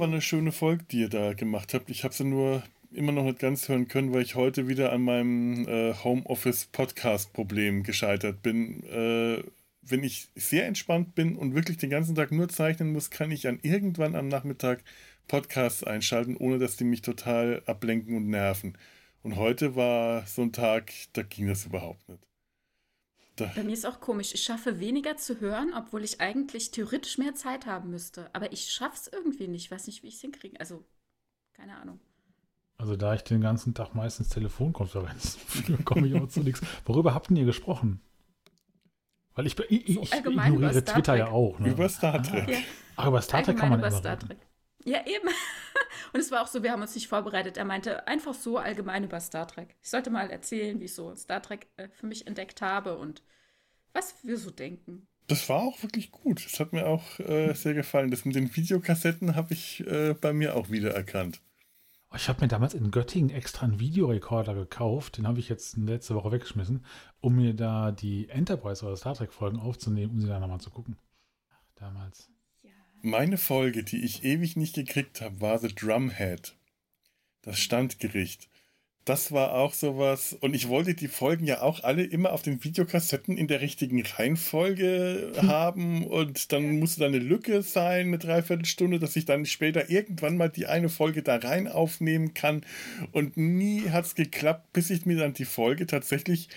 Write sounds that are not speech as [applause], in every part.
War eine schöne Folge, die ihr da gemacht habt. Ich habe sie nur immer noch nicht ganz hören können, weil ich heute wieder an meinem äh, Homeoffice-Podcast-Problem gescheitert bin. Äh, wenn ich sehr entspannt bin und wirklich den ganzen Tag nur zeichnen muss, kann ich an irgendwann am Nachmittag Podcasts einschalten, ohne dass die mich total ablenken und nerven. Und heute war so ein Tag, da ging das überhaupt nicht. Da. Bei mir ist auch komisch. Ich schaffe weniger zu hören, obwohl ich eigentlich theoretisch mehr Zeit haben müsste. Aber ich schaffe es irgendwie nicht. Ich weiß nicht, wie ich es hinkriege. Also, keine Ahnung. Also da ich den ganzen Tag meistens Telefonkonferenzen [laughs] führe, komme ich auch zu nichts. Worüber habt ihr gesprochen? Weil ich, ich, so ich ignoriere Twitter ja auch. Ne? Über Star Trek. Ah, ja. Ach, über Star Trek kann man über Star Trek. Ja, eben. [laughs] Und es war auch so, wir haben uns nicht vorbereitet. Er meinte einfach so allgemein über Star Trek. Ich sollte mal erzählen, wie ich so Star Trek äh, für mich entdeckt habe und was wir so denken. Das war auch wirklich gut. Das hat mir auch äh, sehr gefallen. Das mit den Videokassetten habe ich äh, bei mir auch wieder erkannt. Oh, ich habe mir damals in Göttingen extra einen Videorekorder gekauft. Den habe ich jetzt letzte Woche weggeschmissen, um mir da die Enterprise oder Star Trek Folgen aufzunehmen, um sie dann nochmal zu gucken. Ach, damals. Meine Folge, die ich ewig nicht gekriegt habe, war The Drumhead. Das Standgericht. Das war auch sowas. Und ich wollte die Folgen ja auch alle immer auf den Videokassetten in der richtigen Reihenfolge [laughs] haben. Und dann musste da eine Lücke sein, eine Dreiviertelstunde, dass ich dann später irgendwann mal die eine Folge da rein aufnehmen kann. Und nie hat es geklappt, bis ich mir dann die Folge tatsächlich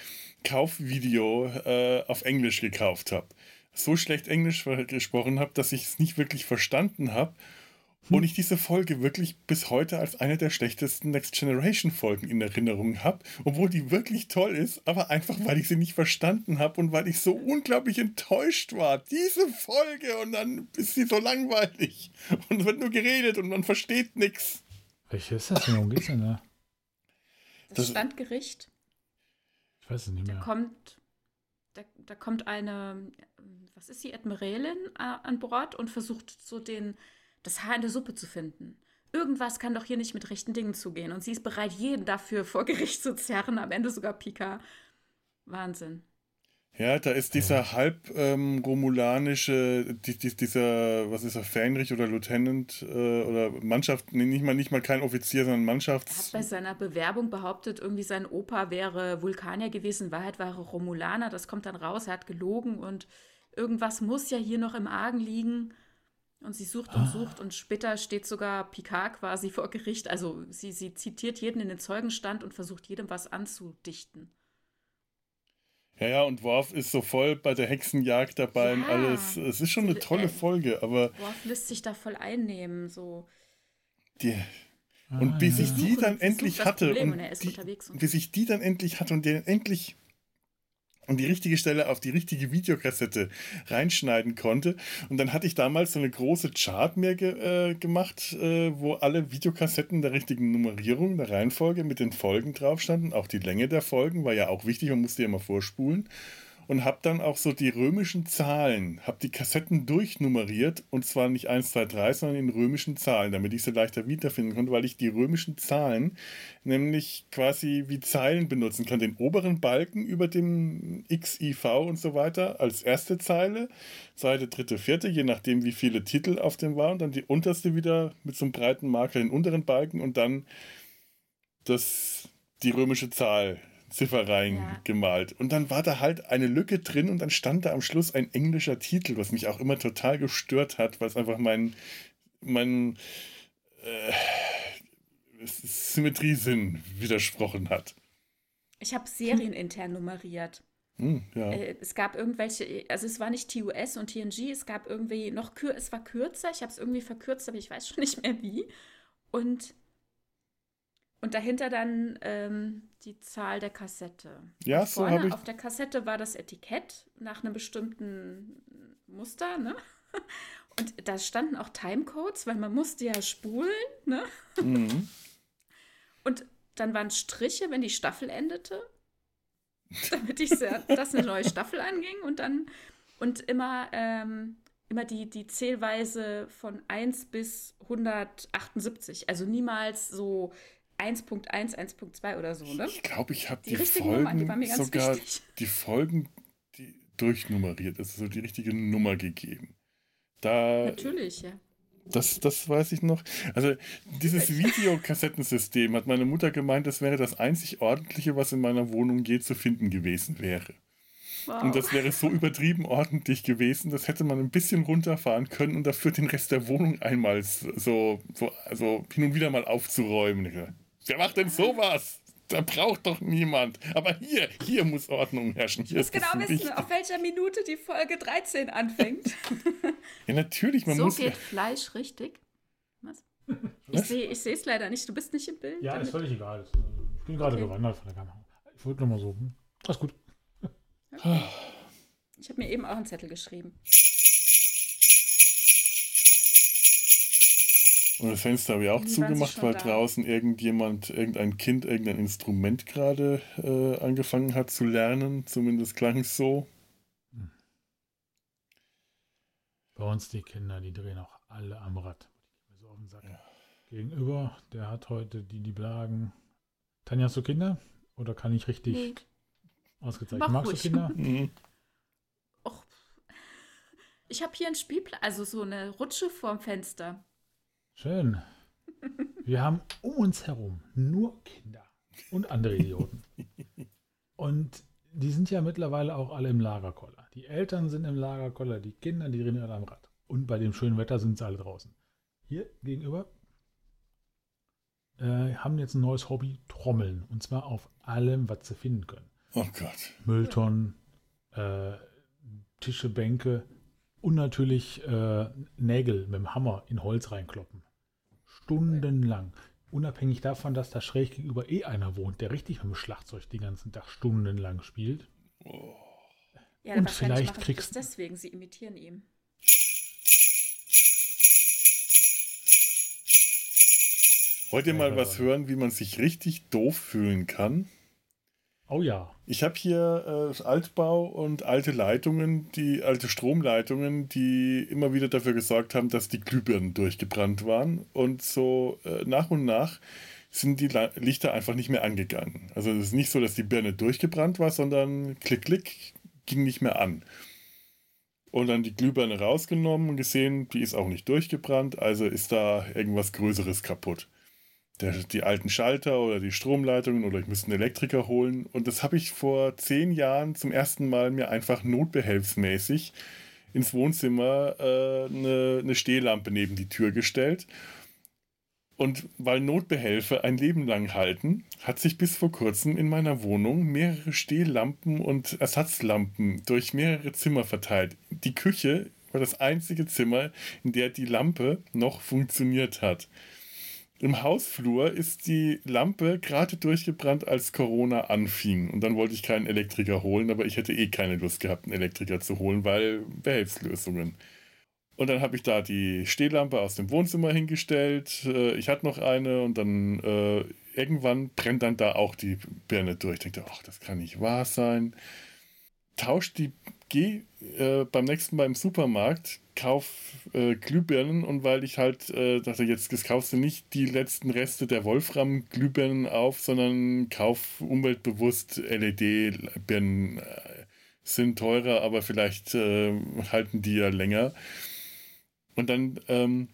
Kaufvideo äh, auf Englisch gekauft habe so schlecht Englisch gesprochen habe, dass ich es nicht wirklich verstanden habe. Hm. Und ich diese Folge wirklich bis heute als eine der schlechtesten Next Generation Folgen in Erinnerung habe, obwohl die wirklich toll ist, aber einfach weil ich sie nicht verstanden habe und weil ich so unglaublich enttäuscht war. Diese Folge und dann ist sie so langweilig [laughs] und es wird nur geredet und man versteht nichts. Welche ist das denn? Worum geht's denn da? Das, das Standgericht. Ich weiß es nicht mehr. Da kommt da, da kommt eine, was ist sie, Admiralin äh, an Bord und versucht so den, das Haar in der Suppe zu finden. Irgendwas kann doch hier nicht mit rechten Dingen zugehen. Und sie ist bereit, jeden dafür vor Gericht zu zerren, am Ende sogar Pika. Wahnsinn. Ja, da ist dieser halb ähm, romulanische, die, die, dieser, was ist er, Fähnrich oder Lieutenant äh, oder Mannschaft, nee, nicht mal, nicht mal kein Offizier, sondern Mannschafts... Er hat bei seiner Bewerbung behauptet, irgendwie sein Opa wäre Vulkanier gewesen, in Wahrheit war er Romulaner, das kommt dann raus, er hat gelogen und irgendwas muss ja hier noch im Argen liegen. Und sie sucht und ah. sucht und später steht sogar Picard quasi vor Gericht. Also sie, sie zitiert jeden in den Zeugenstand und versucht jedem was anzudichten. Ja, ja, und Worf ist so voll bei der Hexenjagd dabei ja. und alles. Es ist schon eine tolle Folge, aber. Worf lässt sich da voll einnehmen, so. Die, und ah, bis ja. ich die dann endlich hatte und, die, und bis ich die dann endlich hatte und den endlich und die richtige Stelle auf die richtige Videokassette reinschneiden konnte. Und dann hatte ich damals so eine große Chart mir ge äh, gemacht, äh, wo alle Videokassetten der richtigen Nummerierung, der Reihenfolge mit den Folgen drauf standen. Auch die Länge der Folgen war ja auch wichtig, man musste ja immer vorspulen und habe dann auch so die römischen Zahlen, habe die Kassetten durchnummeriert und zwar nicht 1, 2, 3, sondern in römischen Zahlen, damit ich sie leichter wiederfinden konnte, weil ich die römischen Zahlen nämlich quasi wie Zeilen benutzen kann. Den oberen Balken über dem XIV und so weiter als erste Zeile, zweite, dritte, vierte, je nachdem wie viele Titel auf dem waren dann die unterste wieder mit so einem breiten Marker den unteren Balken und dann das, die römische Zahl Ziffer reingemalt. Ja. Und dann war da halt eine Lücke drin und dann stand da am Schluss ein englischer Titel, was mich auch immer total gestört hat, weil es einfach mein, mein äh, Symmetriesinn widersprochen hat. Ich habe Serien intern nummeriert. Hm, ja. Äh, es gab irgendwelche, also es war nicht TUS und TNG, es gab irgendwie noch, es war kürzer, ich habe es irgendwie verkürzt, aber ich weiß schon nicht mehr wie. Und und dahinter dann ähm, die Zahl der Kassette. Ja, und so habe ich. Auf der Kassette war das Etikett nach einem bestimmten Muster, ne? [laughs] Und da standen auch Timecodes, weil man musste ja spulen, ne? Mhm. [laughs] Und dann waren Striche, wenn die Staffel endete, [laughs] damit ich sehr, dass eine neue Staffel anging und dann und immer ähm, immer die, die Zählweise von 1 bis 178. Also niemals so 1.1, 1.2 oder so, ne? Ich glaube, ich habe die, die Folgen Nummer, die sogar wichtig. [laughs] die Folgen die durchnummeriert, also so die richtige Nummer gegeben. Da, Natürlich, ja. Das, das weiß ich noch. Also dieses Videokassettensystem hat meine Mutter gemeint, das wäre das einzig ordentliche, was in meiner Wohnung je zu finden gewesen wäre. Wow. Und das wäre so übertrieben ordentlich gewesen, das hätte man ein bisschen runterfahren können und dafür den Rest der Wohnung einmal so, so also hin und wieder mal aufzuräumen. Wer macht denn sowas? Da braucht doch niemand. Aber hier, hier muss Ordnung herrschen. Hier ich muss genau wissen, auf welcher Minute die Folge 13 anfängt. [laughs] ja, natürlich. Man so muss geht Fleisch richtig. Was? Ich sehe ich es leider nicht. Du bist nicht im Bild. Ja, damit. ist völlig egal. Ich bin gerade okay. gewandert von der Kamera. Ich wollte nur mal so. Hm, alles gut. Okay. Ich habe mir eben auch einen Zettel geschrieben. [laughs] Und das Fenster habe ich auch zugemacht, weil da. draußen irgendjemand, irgendein Kind, irgendein Instrument gerade äh, angefangen hat zu lernen. Zumindest klang es so. Bei uns die Kinder, die drehen auch alle am Rad. So auf den Sack. Ja. Gegenüber, der hat heute die, die Blagen. Tanja, hast du Kinder? Oder kann ich richtig nee. ausgezeichnet? Mach Magst ruhig. du Kinder? [laughs] Mhm. Och. Ich habe hier ein Spielplatz, also so eine Rutsche vorm Fenster. Schön. Wir haben um uns herum nur Kinder und andere Idioten. Und die sind ja mittlerweile auch alle im Lagerkoller. Die Eltern sind im Lagerkoller, die Kinder, die drehen alle am Rad. Und bei dem schönen Wetter sind sie alle draußen. Hier gegenüber äh, haben jetzt ein neues Hobby, Trommeln. Und zwar auf allem, was sie finden können. Oh Gott. Mülltonnen, äh, Tische, Bänke, und natürlich äh, Nägel mit dem Hammer in Holz reinkloppen. Stundenlang. Unabhängig davon, dass da schräg gegenüber eh einer wohnt, der richtig mit dem Schlagzeug den ganzen Tag stundenlang spielt. Oh. Ja, und vielleicht kriegst du. Deswegen, sie imitieren ihn. Wollt ihr mal was hören, wie man sich richtig doof fühlen kann? Oh ja. Ich habe hier äh, Altbau und alte Leitungen, die alte Stromleitungen, die immer wieder dafür gesorgt haben, dass die Glühbirnen durchgebrannt waren. Und so äh, nach und nach sind die Lichter einfach nicht mehr angegangen. Also es ist nicht so, dass die Birne durchgebrannt war, sondern klick, klick, ging nicht mehr an. Und dann die Glühbirne rausgenommen und gesehen, die ist auch nicht durchgebrannt, also ist da irgendwas Größeres kaputt der, die alten Schalter oder die Stromleitungen oder ich müsste einen Elektriker holen. Und das habe ich vor zehn Jahren zum ersten Mal mir einfach notbehelfsmäßig ins Wohnzimmer äh, eine, eine Stehlampe neben die Tür gestellt. Und weil Notbehelfe ein Leben lang halten, hat sich bis vor kurzem in meiner Wohnung mehrere Stehlampen und Ersatzlampen durch mehrere Zimmer verteilt. Die Küche war das einzige Zimmer, in der die Lampe noch funktioniert hat. Im Hausflur ist die Lampe gerade durchgebrannt, als Corona anfing. Und dann wollte ich keinen Elektriker holen, aber ich hätte eh keine Lust gehabt, einen Elektriker zu holen, weil Behelfslösungen. Und dann habe ich da die Stehlampe aus dem Wohnzimmer hingestellt. Äh, ich hatte noch eine und dann äh, irgendwann brennt dann da auch die Birne durch. Ich denke, ach, das kann nicht wahr sein. Tauscht die, geh äh, beim nächsten Mal im Supermarkt, kauf äh, Glühbirnen und weil ich halt äh, dachte, jetzt das kaufst du nicht die letzten Reste der Wolfram-Glühbirnen auf, sondern kauf umweltbewusst LED-Birnen. Äh, sind teurer, aber vielleicht äh, halten die ja länger. Und dann ähm,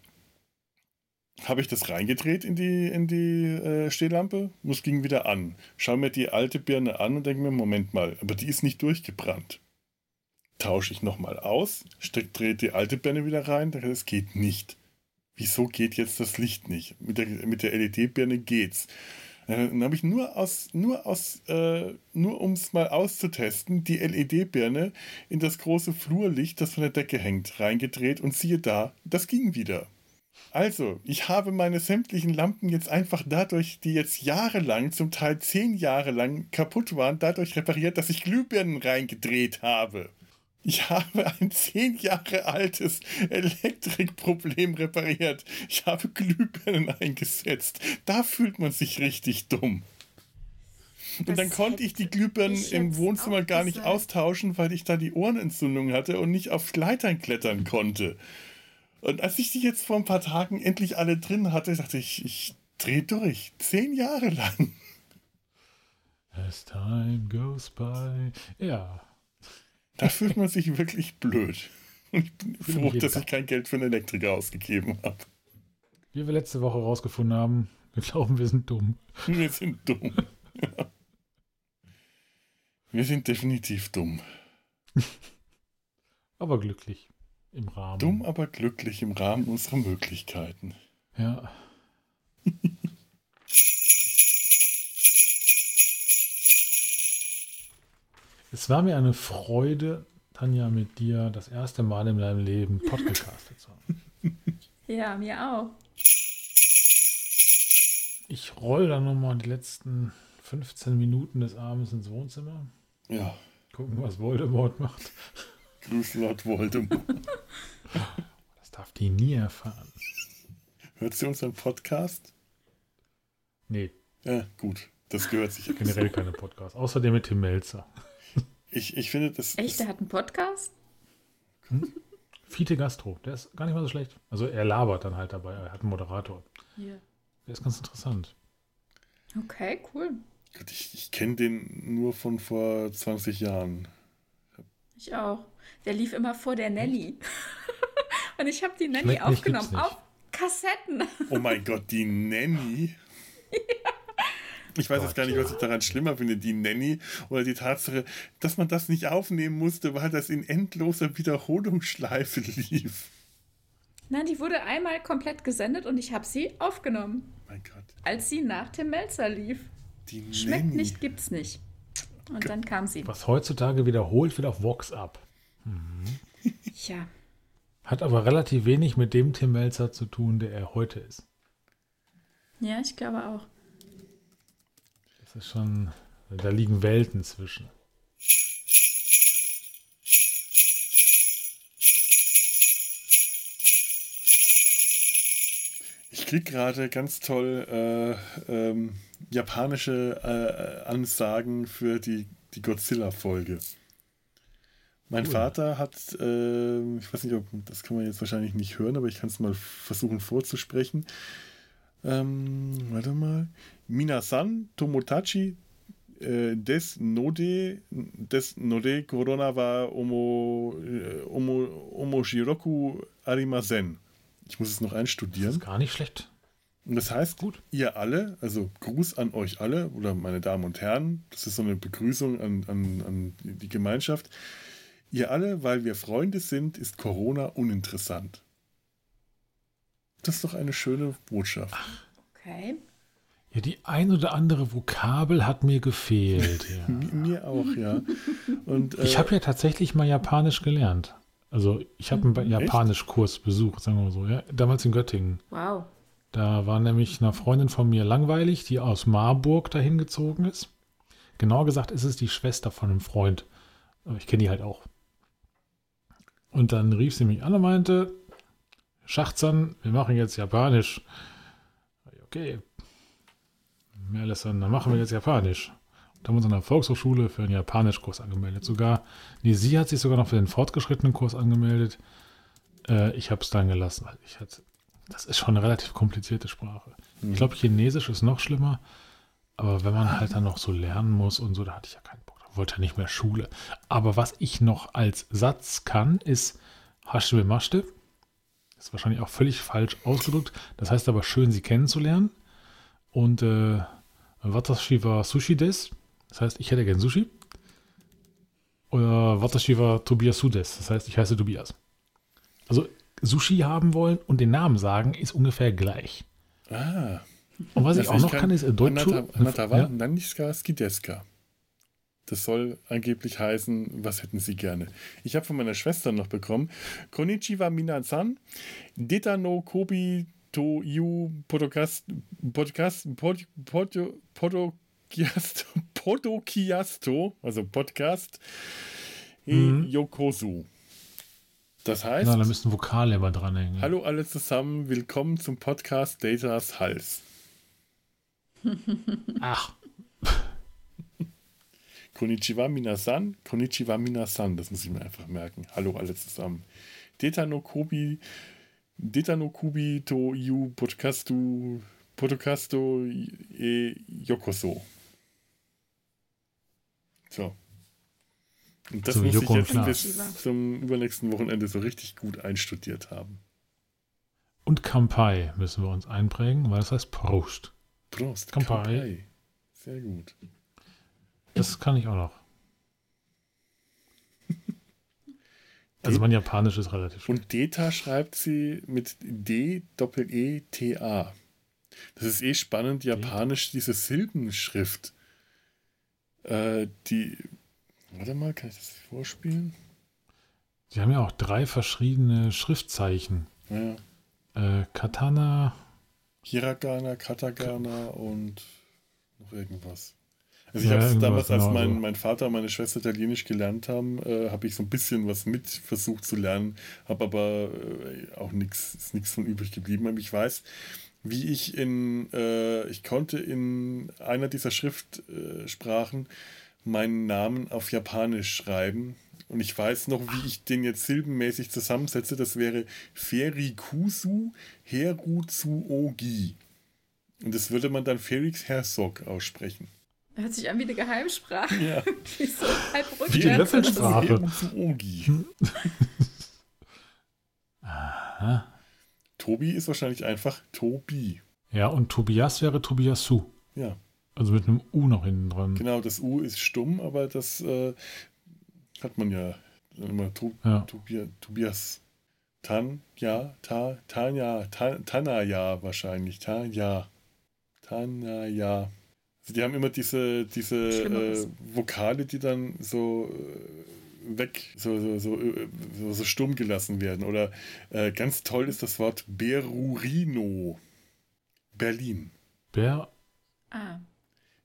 habe ich das reingedreht in die, in die äh, Stehlampe, es ging wieder an. Schau mir die alte Birne an und denke mir, Moment mal, aber die ist nicht durchgebrannt tausche ich nochmal aus, drehe die alte Birne wieder rein, das geht nicht. Wieso geht jetzt das Licht nicht? Mit der, mit der LED-Birne geht's. Äh, dann habe ich nur aus, nur aus, äh, nur um es mal auszutesten, die LED-Birne in das große Flurlicht, das von der Decke hängt, reingedreht und siehe da, das ging wieder. Also, ich habe meine sämtlichen Lampen jetzt einfach dadurch, die jetzt jahrelang, zum Teil zehn Jahre lang kaputt waren, dadurch repariert, dass ich Glühbirnen reingedreht habe. Ich habe ein zehn Jahre altes Elektrikproblem repariert. Ich habe Glühbirnen eingesetzt. Da fühlt man sich richtig dumm. Und das dann konnte ich die Glühbirnen im Wohnzimmer gar nicht austauschen, weil ich da die Ohrenentzündung hatte und nicht auf Leitern klettern konnte. Und als ich die jetzt vor ein paar Tagen endlich alle drin hatte, dachte ich, ich drehe durch. Zehn Jahre lang. As time goes by. Ja, da fühlt man sich wirklich blöd. ich bin froh, dass ich kein Geld für einen Elektriker ausgegeben habe. Wie wir letzte Woche rausgefunden haben, wir glauben, wir sind dumm. Wir sind dumm. Ja. Wir sind definitiv dumm. aber glücklich im Rahmen. Dumm, aber glücklich im Rahmen unserer Möglichkeiten. Ja. Es war mir eine Freude, Tanja, mit dir das erste Mal in deinem Leben podcastet zu haben. [laughs] Ja, mir auch. Ich roll dann nochmal die letzten 15 Minuten des Abends ins Wohnzimmer. Ja. Gucken, was Voldemort macht. Grüß Lord Voldemort. [laughs] Das darf die nie erfahren. Hört sie unseren Podcast? Nee. Ja, gut. Das gehört sich. Generell keine Podcast. Außerdem mit Tim Melzer. Ich, ich finde das. Echt, der hat einen Podcast? Hm? Fiete Gastro. Der ist gar nicht mal so schlecht. Also er labert dann halt dabei. Er hat einen Moderator. Ja. Der ist ganz interessant. Okay, cool. Ich, ich kenne den nur von vor 20 Jahren. Ich auch. Der lief immer vor der Nanny. [laughs] Und ich habe die Nanny Schmeckt aufgenommen. Auf Kassetten. Oh mein Gott, die Nanny? Ja. Ich weiß jetzt gar nicht, was ich daran schlimmer finde, die Nanny oder die Tatsache, dass man das nicht aufnehmen musste, weil das in endloser Wiederholungsschleife lief. Nein, die wurde einmal komplett gesendet und ich habe sie aufgenommen. Mein Gott. Als sie nach dem Melzer lief. Die Schmeckt Nanny. nicht, gibt's nicht. Und dann kam sie. Was heutzutage wiederholt wird auf Vox ab. [laughs] Mhm. Ja. Hat aber relativ wenig mit dem Tim Melzer zu tun, der er heute ist. Ja, ich glaube auch. Das ist schon, da liegen Welten zwischen. Ich kriege gerade ganz toll äh, ähm, japanische äh, Ansagen für die, die Godzilla-Folge. Mein cool. Vater hat, äh, ich weiß nicht, ob das kann man jetzt wahrscheinlich nicht hören, aber ich kann es mal versuchen vorzusprechen. Ähm, warte mal. Minasan Tomotachi äh, des Node des Node Corona war Omo, äh, Omo, Omo Shiroku Arimasen. Ich muss es noch einstudieren. Das ist gar nicht schlecht. Und das heißt, Gut. ihr alle, also Gruß an euch alle oder meine Damen und Herren, das ist so eine Begrüßung an, an, an die Gemeinschaft. Ihr alle, weil wir Freunde sind, ist Corona uninteressant. Das ist doch eine schöne Botschaft. Ach, okay. Ja, die ein oder andere Vokabel hat mir gefehlt. Ja. [laughs] mir auch, ja. Und, äh, ich habe ja tatsächlich mal Japanisch gelernt. Also ich habe einen Japanischkurs besucht, sagen wir mal so, ja, damals in Göttingen. Wow. Da war nämlich eine Freundin von mir langweilig, die aus Marburg dahin gezogen ist. Genauer gesagt ist es die Schwester von einem Freund. Aber ich kenne die halt auch. Und dann rief sie mich an und meinte, Schachzan, wir machen jetzt Japanisch. Okay. Merlesan, dann machen wir jetzt Japanisch. Da haben wir uns an der Volkshochschule für einen Japanischkurs angemeldet. Sogar, nee, sie hat sich sogar noch für den fortgeschrittenen Kurs angemeldet. Äh, ich habe es dann gelassen. Also ich hatte, das ist schon eine relativ komplizierte Sprache. Mhm. Ich glaube, Chinesisch ist noch schlimmer. Aber wenn man halt dann noch so lernen muss und so, da hatte ich ja keinen Bock. Da wollte ja nicht mehr Schule. Aber was ich noch als Satz kann, ist Hashime Mashte. Ist wahrscheinlich auch völlig falsch ausgedrückt. Das heißt aber schön, sie kennenzulernen. Und äh, Watashi wa Sushi des. Das heißt, ich hätte gern Sushi. Oder Watashi wa Tobias des. Das heißt, ich heiße Tobias. Also Sushi haben wollen und den Namen sagen ist ungefähr gleich. Ah. Und was ich auch noch kann, kann ist in Deutsch. Anata ja? Naniska Skideska. Das soll angeblich heißen, was hätten Sie gerne? Ich habe von meiner Schwester noch bekommen. Konnichiwa Minasan, Deta no Kobi to you podcast podcast pod, pod, pod, [laughs] Podokiasto, Podokiasto, also Podcast, mhm. Yokosu. Das heißt. Na, da müssen Vokale immer dranhängen. Hallo alle zusammen, willkommen zum Podcast Datas Hals. Ach. Konnichiwa Minasan, Konnichiwa Minasan, das muss ich mir einfach merken. Hallo alle zusammen. Deta no Kobi, Deta no Kubi to you podcastu, podcasto e yokoso. So. Und das so muss ich jetzt bis zum übernächsten Wochenende so richtig gut einstudiert haben. Und Kampai müssen wir uns einprägen, weil es heißt Prost. Prost. Kampai. Kampai. Sehr gut. Das kann ich auch noch. [laughs] Also mein Japanisch ist relativ schlecht. Und Deta schreibt sie mit D-E-T-A. Das ist eh spannend, Japanisch, diese Silbenschrift. Äh, die. Warte mal, kann ich das vorspielen? Sie haben ja auch drei verschiedene Schriftzeichen. Ja. Äh, Katana. Hiragana, Katagana und noch irgendwas. Also ich ja, habe es damals, als mein, so. mein Vater und meine Schwester Italienisch gelernt haben, äh, habe ich so ein bisschen was mit versucht zu lernen, habe aber äh, auch nichts, ist nichts von übrig geblieben. Aber ich weiß, wie ich in, äh, ich konnte in einer dieser Schriftsprachen meinen Namen auf Japanisch schreiben. Und ich weiß noch, wie ich den jetzt silbenmäßig zusammensetze. Das wäre Ferikusu Herutsuogi. Und das würde man dann Felix Herzog aussprechen. Hört sich an wie eine Geheimsprache. Ja. [laughs] wie so halb. Wie die Löffelsprache. [laughs] Aha. Tobi ist wahrscheinlich einfach Tobi. Ja, und Tobias wäre Tobiasu. Ja. Also mit einem U noch hinten dran. Genau, das U ist stumm, aber das äh, hat man ja immer. To ja. Tobias, Tobias. Tan, ja, ta, Tanja, ta, Tanaya wahrscheinlich. Tanja. Tanaya. Also die haben immer diese, diese äh, Vokale, die dann so äh, weg, so, so, so, äh, so, so stumm gelassen werden. Oder äh, ganz toll ist das Wort Berurino. Berlin. Ber. Ah.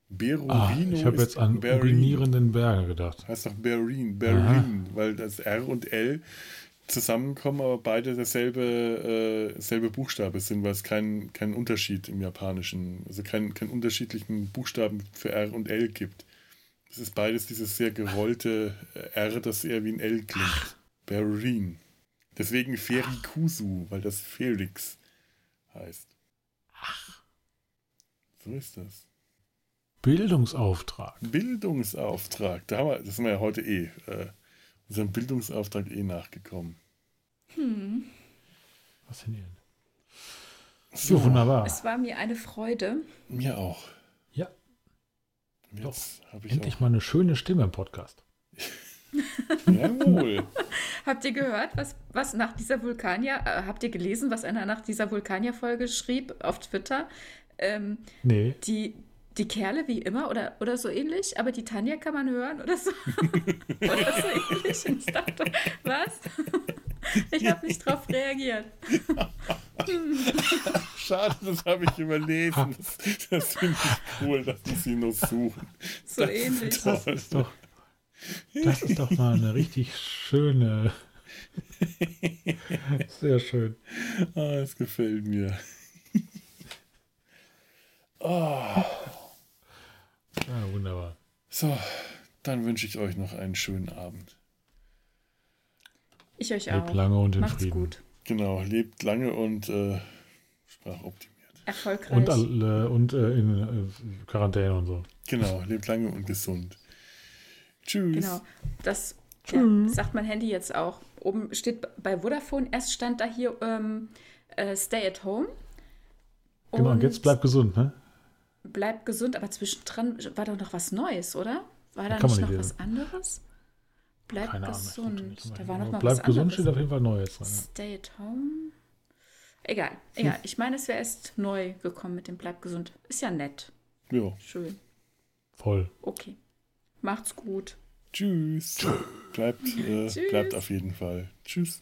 Berurino. Ah, ich habe jetzt an urinierenden Berge gedacht. Heißt doch Berlin, Berlin, weil das R und L zusammenkommen, aber beide derselbe äh, selbe Buchstabe sind, weil es keinen kein Unterschied im Japanischen, also keinen kein unterschiedlichen Buchstaben für R und L gibt. Es ist beides dieses sehr gerollte äh, R, das eher wie ein L klingt. Berlin. Deswegen Ferikusu, weil das Felix heißt. Ach. So ist das. Bildungsauftrag. Bildungsauftrag. Da haben wir, das sind wir ja heute eh. Äh, unserem Bildungsauftrag eh nachgekommen. Hm. Faszinierend. So, wunderbar. Es war mir eine Freude. Mir auch. Ja. Jetzt habe ich Endlich mal eine schöne Stimme im Podcast. [laughs] [laughs] Jawohl. habt ihr gehört, was, was nach dieser Vulkanier, äh, habt ihr gelesen, was einer nach dieser Vulkanier-Folge schrieb auf Twitter? Ähm, nee. Die, die Kerle wie immer oder, oder so ähnlich, aber die Tanja kann man hören oder so. [laughs] oder so ähnlich. Und ich dachte, was? ich habe nicht drauf reagiert. Schade, das habe ich überlesen. Das, das finde ich cool, dass die sie noch suchen. So das ähnlich. Das ist, doch, das ist doch mal eine richtig schöne. Sehr schön. Ah, es gefällt mir. Oh. Ja, wunderbar. So, dann wünsche ich euch noch einen schönen Abend. Ich euch auch. Lebt lange und in Macht's Frieden. gut. Genau, lebt lange und äh, sprachoptimiert. Erfolgreich. Und, äh, und äh, in äh, Quarantäne und so. Genau, lebt lange und gesund. Tschüss. Genau, das ja, sagt mein Handy jetzt auch. Oben steht bei Vodafone, erst stand da hier ähm, äh, Stay at Home. Genau, und jetzt bleibt gesund, ne? Bleib gesund, aber zwischendrin war doch noch was Neues, oder? War da nicht noch lesen. was anderes? Bleib Keine gesund. Ahnung, da war noch mal Bleib was gesund anderes. steht auf jeden Fall Neues. Dran, ja. Stay at home. Egal, egal. Ich meine, es wäre erst neu gekommen mit dem Bleib gesund. Ist ja nett. Ja. Schön. Voll. Okay. Macht's gut. Tschüss. Tschüss. Bleibt, äh, [laughs] Tschüss. bleibt auf jeden Fall. Tschüss.